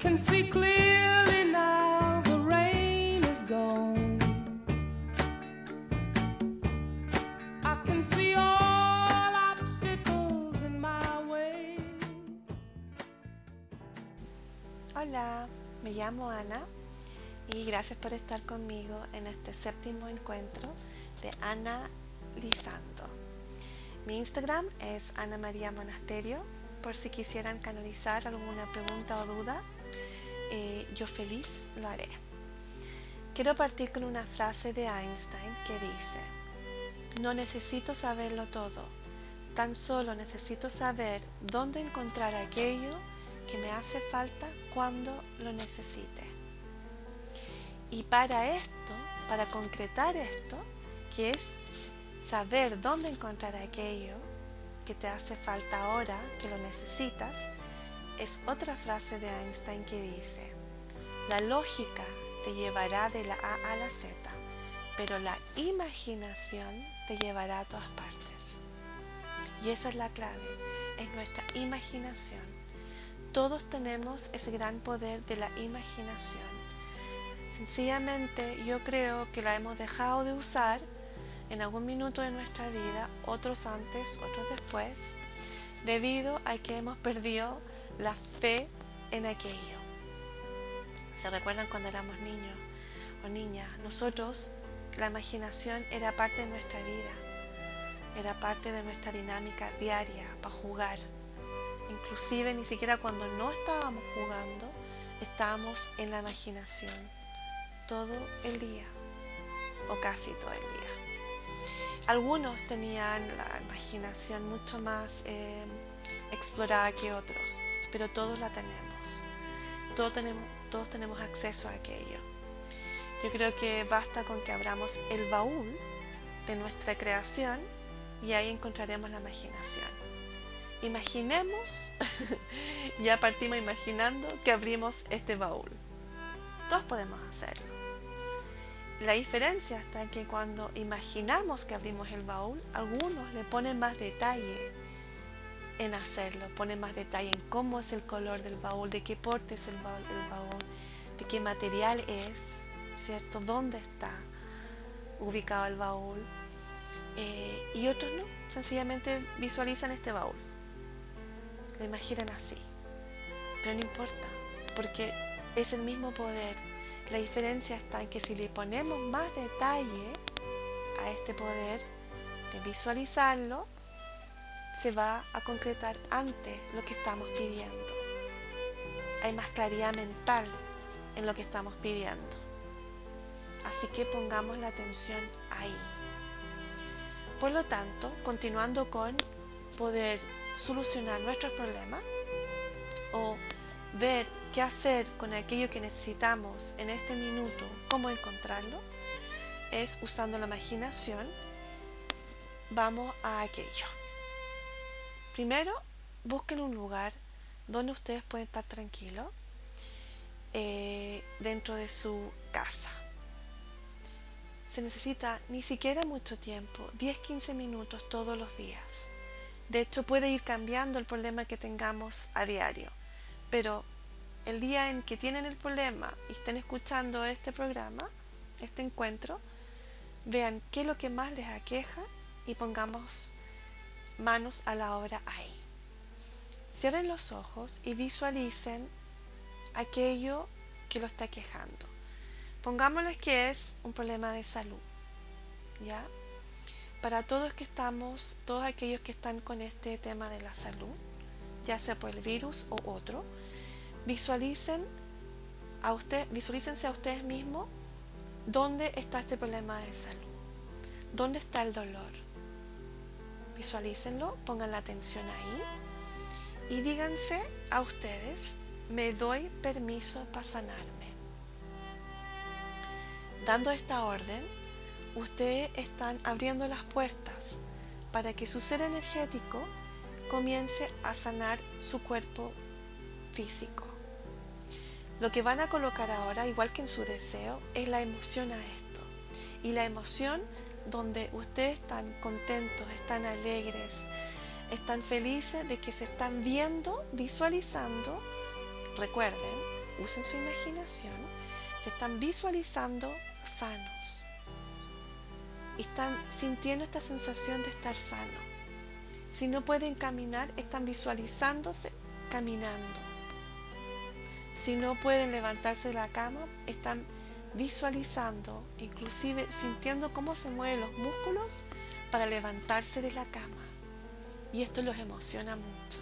can see clearly now the rain is gone. I can see all obstacles in my way. Hola, me llamo Ana y gracias por estar conmigo en este séptimo encuentro de Ana Lizando. Mi Instagram es Ana María Monasterio, por si quisieran canalizar alguna pregunta o duda, eh, yo feliz lo haré. Quiero partir con una frase de Einstein que dice, no necesito saberlo todo, tan solo necesito saber dónde encontrar aquello que me hace falta cuando lo necesite. Y para esto, para concretar esto, que es saber dónde encontrar aquello que te hace falta ahora, que lo necesitas, es otra frase de Einstein que dice, la lógica te llevará de la A a la Z, pero la imaginación te llevará a todas partes. Y esa es la clave, es nuestra imaginación. Todos tenemos ese gran poder de la imaginación. Sencillamente yo creo que la hemos dejado de usar en algún minuto de nuestra vida, otros antes, otros después, debido a que hemos perdido la fe en aquello. ¿Se recuerdan cuando éramos niños o niñas? Nosotros, la imaginación era parte de nuestra vida, era parte de nuestra dinámica diaria para jugar. Inclusive ni siquiera cuando no estábamos jugando, estábamos en la imaginación todo el día o casi todo el día. Algunos tenían la imaginación mucho más eh, explorada que otros, pero todos la tenemos. Todos tenemos, acceso a aquello. Yo creo que basta con que abramos el baúl de nuestra creación y ahí encontraremos la imaginación. Imaginemos, ya partimos imaginando que abrimos este baúl. Todos podemos hacerlo. La diferencia está que cuando imaginamos que abrimos el baúl, algunos le ponen más detalle en hacerlo, ponen más detalle en cómo es el color del baúl, de qué porte es el baúl, de qué material es, ¿cierto? ¿Dónde está ubicado el baúl? Eh, y otros no, sencillamente visualizan este baúl, lo imaginan así. Pero no importa, porque es el mismo poder la diferencia está en que si le ponemos más detalle a este poder de visualizarlo, se va a concretar antes lo que estamos pidiendo. Hay más claridad mental en lo que estamos pidiendo. Así que pongamos la atención ahí. Por lo tanto, continuando con poder solucionar nuestros problemas o ver qué hacer con aquello que necesitamos en este minuto, cómo encontrarlo, es usando la imaginación. Vamos a aquello. Primero, busquen un lugar donde ustedes pueden estar tranquilos eh, dentro de su casa. Se necesita ni siquiera mucho tiempo, 10-15 minutos todos los días. De hecho, puede ir cambiando el problema que tengamos a diario. Pero el día en que tienen el problema y estén escuchando este programa, este encuentro, vean qué es lo que más les aqueja y pongamos manos a la obra ahí. Cierren los ojos y visualicen aquello que lo está quejando. Pongámosles que es un problema de salud. ¿Ya? Para todos que estamos, todos aquellos que están con este tema de la salud, ya sea por el virus o otro, visualicen a usted, visualícense a ustedes mismos dónde está este problema de salud, dónde está el dolor. Visualícenlo, pongan la atención ahí y díganse a ustedes, me doy permiso para sanarme. Dando esta orden, ustedes están abriendo las puertas para que su ser energético comience a sanar su cuerpo físico. Lo que van a colocar ahora, igual que en su deseo, es la emoción a esto. Y la emoción donde ustedes están contentos, están alegres, están felices de que se están viendo, visualizando, recuerden, usen su imaginación, se están visualizando sanos. Están sintiendo esta sensación de estar sano. Si no pueden caminar, están visualizándose caminando. Si no pueden levantarse de la cama, están visualizando, inclusive sintiendo cómo se mueven los músculos para levantarse de la cama. Y esto los emociona mucho,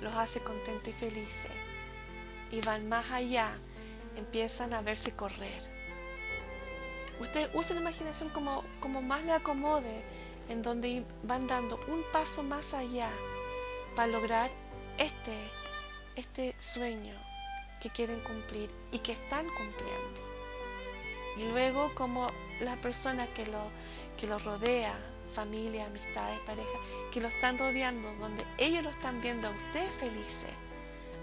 los hace contentos y felices. Y van más allá, empiezan a verse correr. Ustedes usen la imaginación como, como más le acomode, en donde van dando un paso más allá para lograr este, este sueño que quieren cumplir y que están cumpliendo. Y luego como las personas que lo, que lo rodea, familia, amistades, pareja, que lo están rodeando, donde ellos lo están viendo a ustedes felices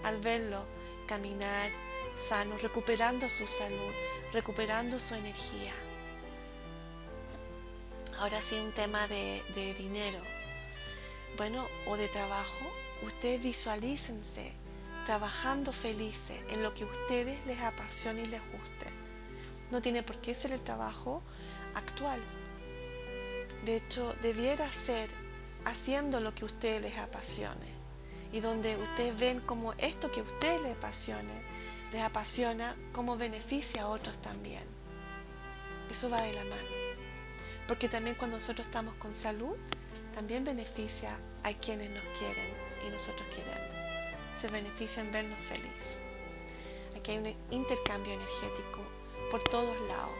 al verlo caminar sano, recuperando su salud, recuperando su energía. Ahora sí, un tema de, de dinero. Bueno, o de trabajo, ustedes visualícense trabajando felices en lo que a ustedes les apasiona y les guste. No tiene por qué ser el trabajo actual. De hecho, debiera ser haciendo lo que a ustedes les apasione. Y donde ustedes ven como esto que a ustedes les apasione, les apasiona, como beneficia a otros también. Eso va de la mano. Porque también cuando nosotros estamos con salud, también beneficia a quienes nos quieren y nosotros queremos se beneficia en vernos feliz. Aquí hay un intercambio energético por todos lados,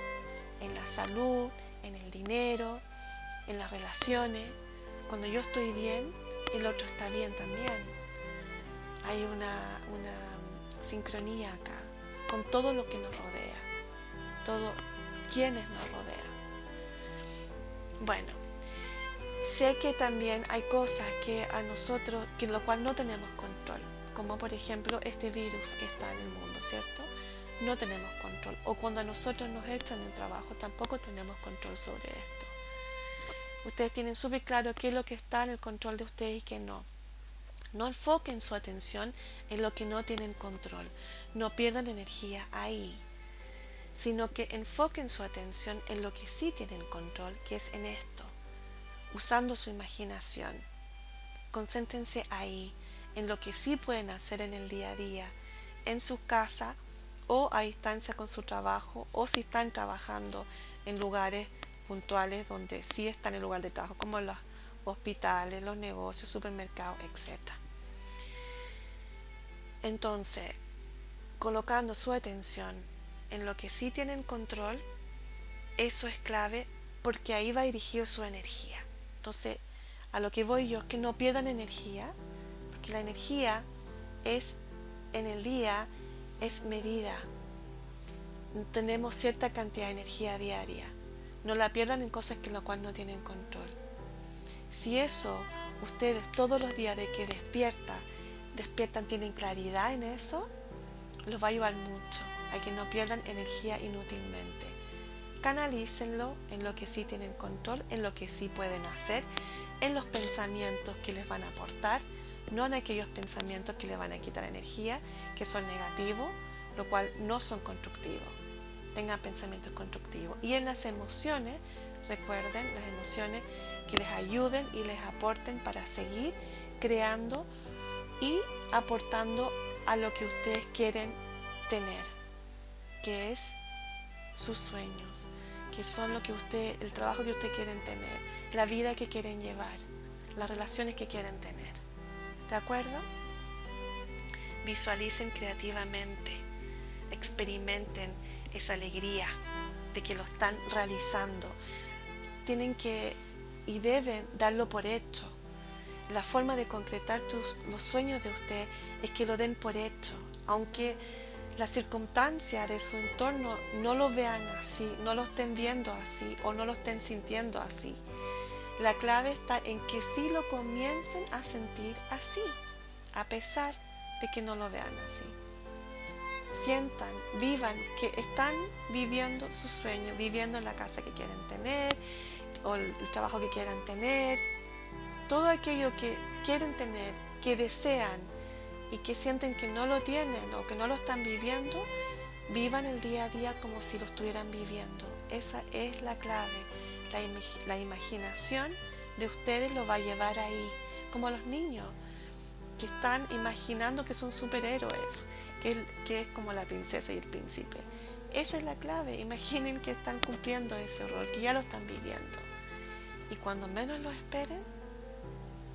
en la salud, en el dinero, en las relaciones. Cuando yo estoy bien, el otro está bien también. Hay una, una sincronía acá con todo lo que nos rodea, todo quienes nos rodean. Bueno, sé que también hay cosas que a nosotros, que lo cual no tenemos control como por ejemplo este virus que está en el mundo, ¿cierto? No tenemos control. O cuando a nosotros nos echan el trabajo, tampoco tenemos control sobre esto. Ustedes tienen súper claro qué es lo que está en el control de ustedes y qué no. No enfoquen su atención en lo que no tienen control. No pierdan energía ahí. Sino que enfoquen su atención en lo que sí tienen control, que es en esto. Usando su imaginación. Concéntrense ahí en lo que sí pueden hacer en el día a día, en su casa o a distancia con su trabajo o si están trabajando en lugares puntuales donde sí están en lugar de trabajo, como los hospitales, los negocios, supermercados, etc. Entonces, colocando su atención en lo que sí tienen control, eso es clave porque ahí va dirigido su energía. Entonces, a lo que voy yo es que no pierdan energía, la energía es en el día, es medida. Tenemos cierta cantidad de energía diaria. No la pierdan en cosas que lo cual no tienen control. Si eso ustedes todos los días de que despierta, despiertan, tienen claridad en eso, los va a ayudar mucho a que no pierdan energía inútilmente. Canalícenlo en lo que sí tienen control, en lo que sí pueden hacer, en los pensamientos que les van a aportar no en aquellos pensamientos que le van a quitar energía, que son negativos, lo cual no son constructivos. Tengan pensamientos constructivos. Y en las emociones, recuerden las emociones que les ayuden y les aporten para seguir creando y aportando a lo que ustedes quieren tener, que es sus sueños, que son lo que usted, el trabajo que ustedes quieren tener, la vida que quieren llevar, las relaciones que quieren tener. ¿De acuerdo? Visualicen creativamente, experimenten esa alegría de que lo están realizando. Tienen que y deben darlo por hecho. La forma de concretar los sueños de usted es que lo den por hecho, aunque las circunstancias de su entorno no lo vean así, no lo estén viendo así o no lo estén sintiendo así. La clave está en que sí lo comiencen a sentir así, a pesar de que no lo vean así. Sientan, vivan que están viviendo su sueño, viviendo en la casa que quieren tener o el trabajo que quieran tener, todo aquello que quieren tener, que desean y que sienten que no lo tienen o que no lo están viviendo, vivan el día a día como si lo estuvieran viviendo. Esa es la clave. La, imaginación de ustedes lo va a llevar ahí, como los niños que están imaginando que son superhéroes, que, que es como la princesa y el príncipe. Esa es la clave. Imaginen que están cumpliendo ese rol, que ya lo están viviendo. Y cuando menos lo esperen,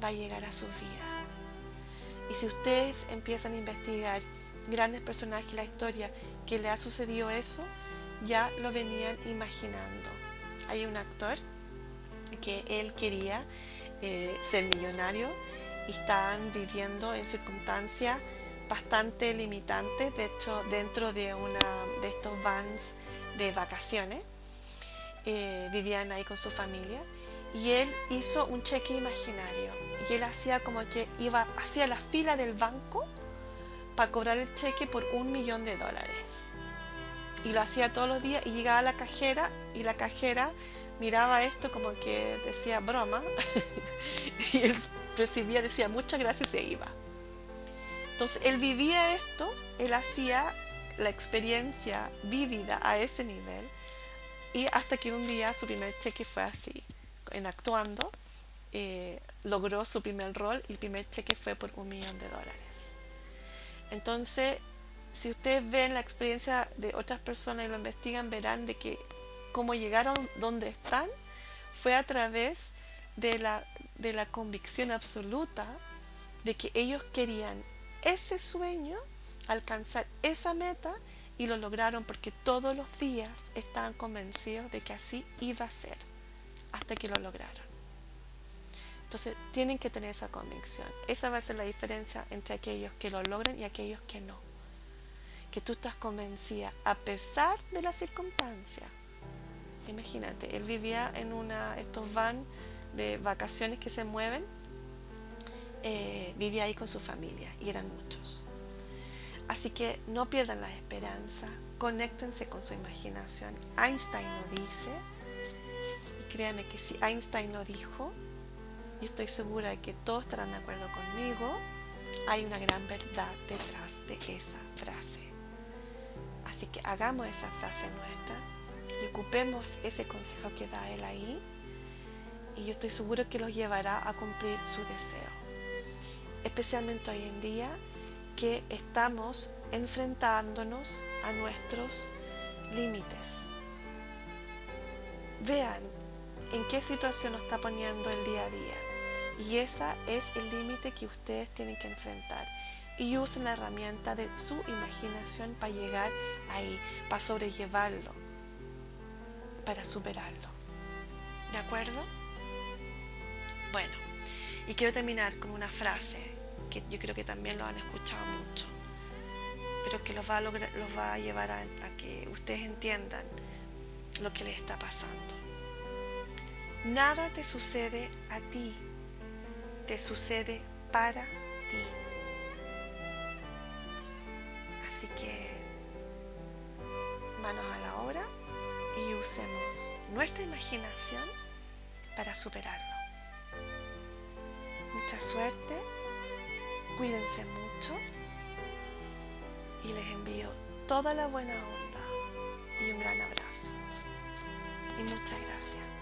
va a llegar a su vida. Y si ustedes empiezan a investigar grandes personajes de la historia que le ha sucedido eso, ya lo venían imaginando. Hay un actor que él quería eh, ser millonario y estaban viviendo en circunstancias bastante limitantes, de hecho dentro de una de estos vans de vacaciones, eh, vivían ahí con su familia y él hizo un cheque imaginario y él hacía como que iba hacia la fila del banco para cobrar el cheque por un millón de dólares y lo hacía todos los días y llegaba a la cajera y la cajera miraba esto como que decía broma y él recibía, decía muchas gracias y se iba. Entonces él vivía esto, él hacía la experiencia vívida a ese nivel y hasta que un día su primer cheque fue así, en actuando, eh, logró su primer rol y el primer cheque fue por un millón de dólares. Entonces si ustedes ven la experiencia de otras personas y lo investigan, verán de que cómo llegaron donde están fue a través de la, de la convicción absoluta de que ellos querían ese sueño, alcanzar esa meta y lo lograron porque todos los días estaban convencidos de que así iba a ser hasta que lo lograron. Entonces tienen que tener esa convicción. Esa va a ser la diferencia entre aquellos que lo logran y aquellos que no que tú estás convencida a pesar de la circunstancia. Imagínate, él vivía en una, estos van de vacaciones que se mueven, eh, vivía ahí con su familia y eran muchos. Así que no pierdan la esperanza, conéctense con su imaginación. Einstein lo dice, y créanme que si Einstein lo dijo, yo estoy segura de que todos estarán de acuerdo conmigo, hay una gran verdad detrás de esa hagamos esa frase nuestra y ocupemos ese consejo que da Él ahí. Y yo estoy seguro que los llevará a cumplir su deseo. Especialmente hoy en día que estamos enfrentándonos a nuestros límites. Vean en qué situación nos está poniendo el día a día. Y ese es el límite que ustedes tienen que enfrentar y usen la herramienta de su imaginación para llegar ahí, para sobrellevarlo, para superarlo. ¿De acuerdo? Bueno, y quiero terminar con una frase que yo creo que también lo han escuchado mucho, pero que los va a, los va a llevar a, a que ustedes entiendan lo que les está pasando. Nada te sucede a ti, te sucede para ti. Así que manos a la obra y usemos nuestra imaginación para superarlo. Mucha suerte, cuídense mucho y les envío toda la buena onda y un gran abrazo. Y muchas gracias.